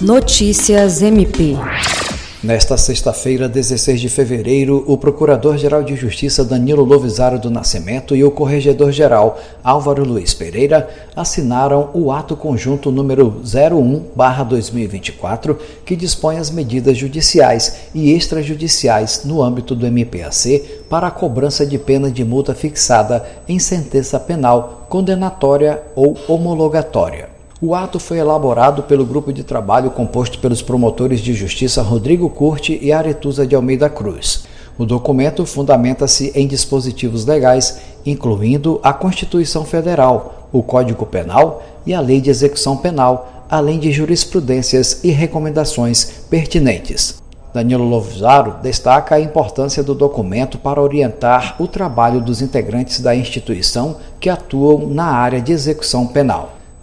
Notícias MP. Nesta sexta-feira, 16 de fevereiro, o Procurador-Geral de Justiça Danilo Lovisaro do Nascimento e o Corregedor-Geral Álvaro Luiz Pereira assinaram o ato conjunto número 01/2024, que dispõe as medidas judiciais e extrajudiciais no âmbito do MPAC para a cobrança de pena de multa fixada em sentença penal condenatória ou homologatória. O ato foi elaborado pelo grupo de trabalho composto pelos promotores de justiça Rodrigo Curti e Aretusa de Almeida Cruz. O documento fundamenta-se em dispositivos legais, incluindo a Constituição Federal, o Código Penal e a Lei de Execução Penal, além de jurisprudências e recomendações pertinentes. Danilo Lovzaro destaca a importância do documento para orientar o trabalho dos integrantes da instituição que atuam na área de execução penal.